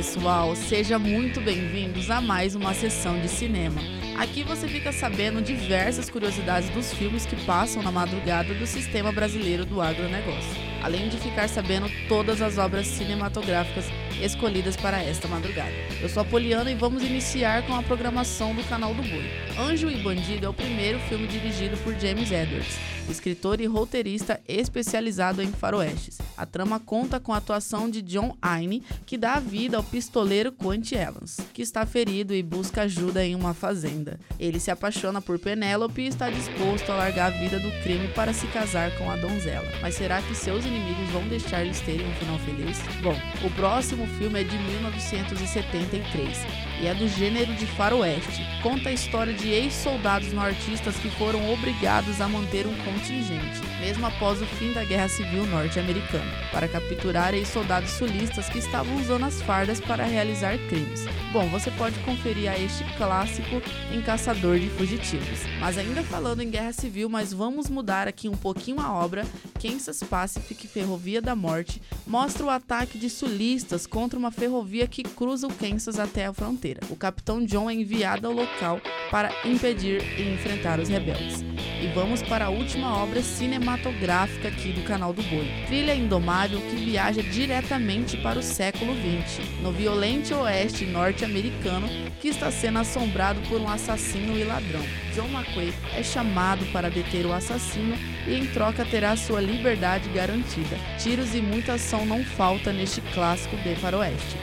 pessoal, seja muito bem-vindos a mais uma sessão de cinema. Aqui você fica sabendo diversas curiosidades dos filmes que passam na madrugada do sistema brasileiro do agronegócio, além de ficar sabendo todas as obras cinematográficas escolhidas para esta madrugada. Eu sou a Poliana e vamos iniciar com a programação do canal do Boi. Anjo e Bandido é o primeiro filme dirigido por James Edwards, escritor e roteirista especializado em faroestes. A trama conta com a atuação de John Aine, que dá vida ao pistoleiro Quant Evans, que está ferido e busca ajuda em uma fazenda. Ele se apaixona por Penélope e está disposto a largar a vida do crime para se casar com a donzela. Mas será que seus inimigos vão deixar eles terem um final feliz? Bom, o próximo filme é de 1973 e é do gênero de faroeste. Conta a história de ex-soldados nortistas que foram obrigados a manter um contingente, mesmo após o fim da Guerra Civil Norte-Americana, para capturar ex-soldados sulistas que estavam usando as fardas para realizar crimes. Bom, você pode conferir a este clássico em Caçador de Fugitivos. Mas ainda falando em Guerra Civil, mas vamos mudar aqui um pouquinho a obra. Kansas Pacific Ferrovia da Morte mostra o ataque de sulistas contra uma ferrovia que cruza o Kansas até a fronteira. O capitão John é enviado ao local para impedir e enfrentar os rebeldes. E vamos para a última obra cinematográfica aqui do canal do Boi. Trilha Indomável que viaja diretamente para o século XX, no violento oeste norte-americano que está sendo assombrado por um assassino e ladrão. John McQuay é chamado para deter o assassino e em troca terá sua liberdade garantida. Tiros e muita ação não falta neste clássico de faroeste.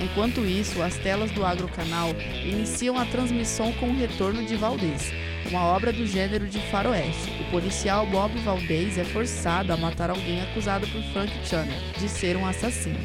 Enquanto isso, as telas do Agrocanal iniciam a transmissão com o retorno de Valdez, uma obra do gênero de faroeste. O policial Bob Valdez é forçado a matar alguém acusado por Frank Channer de ser um assassino.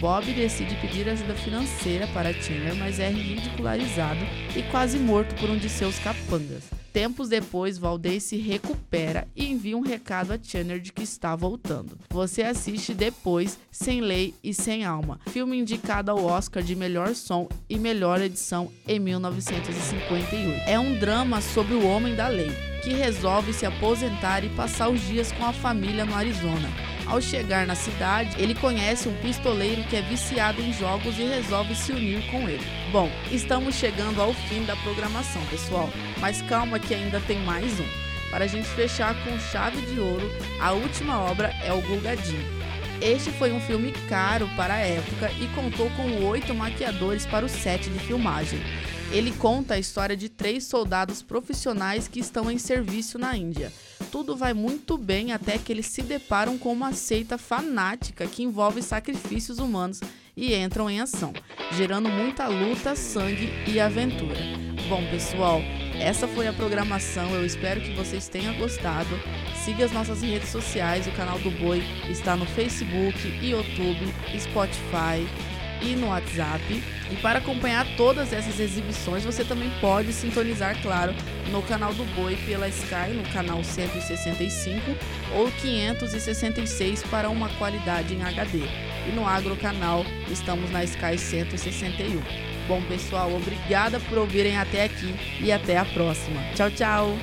Bob decide pedir ajuda financeira para Chandler, mas é ridicularizado e quase morto por um de seus capangas. Tempos depois, Valdez se recupera e envia um recado a Chandler de que está voltando. Você assiste depois Sem Lei e Sem Alma, filme indicado ao Oscar de melhor som e melhor edição em 1958. É um drama sobre o homem da lei, que resolve se aposentar e passar os dias com a família no Arizona. Ao chegar na cidade, ele conhece um pistoleiro que é viciado em jogos e resolve se unir com ele. Bom, estamos chegando ao fim da programação, pessoal, mas calma que ainda tem mais um. Para a gente fechar com chave de ouro, a última obra é o Gulgadinho. Este foi um filme caro para a época e contou com oito maquiadores para o set de filmagem. Ele conta a história de três soldados profissionais que estão em serviço na Índia. Tudo vai muito bem até que eles se deparam com uma seita fanática que envolve sacrifícios humanos e entram em ação, gerando muita luta, sangue e aventura. Bom, pessoal, essa foi a programação. Eu espero que vocês tenham gostado. Siga as nossas redes sociais. O canal do Boi está no Facebook, YouTube, Spotify e no WhatsApp. E para acompanhar todas essas exibições, você também pode sintonizar, claro, no canal do Boi pela Sky, no canal 165 ou 566 para uma qualidade em HD. E no Agro Canal estamos na Sky 161. Bom, pessoal, obrigada por ouvirem até aqui e até a próxima. Tchau, tchau!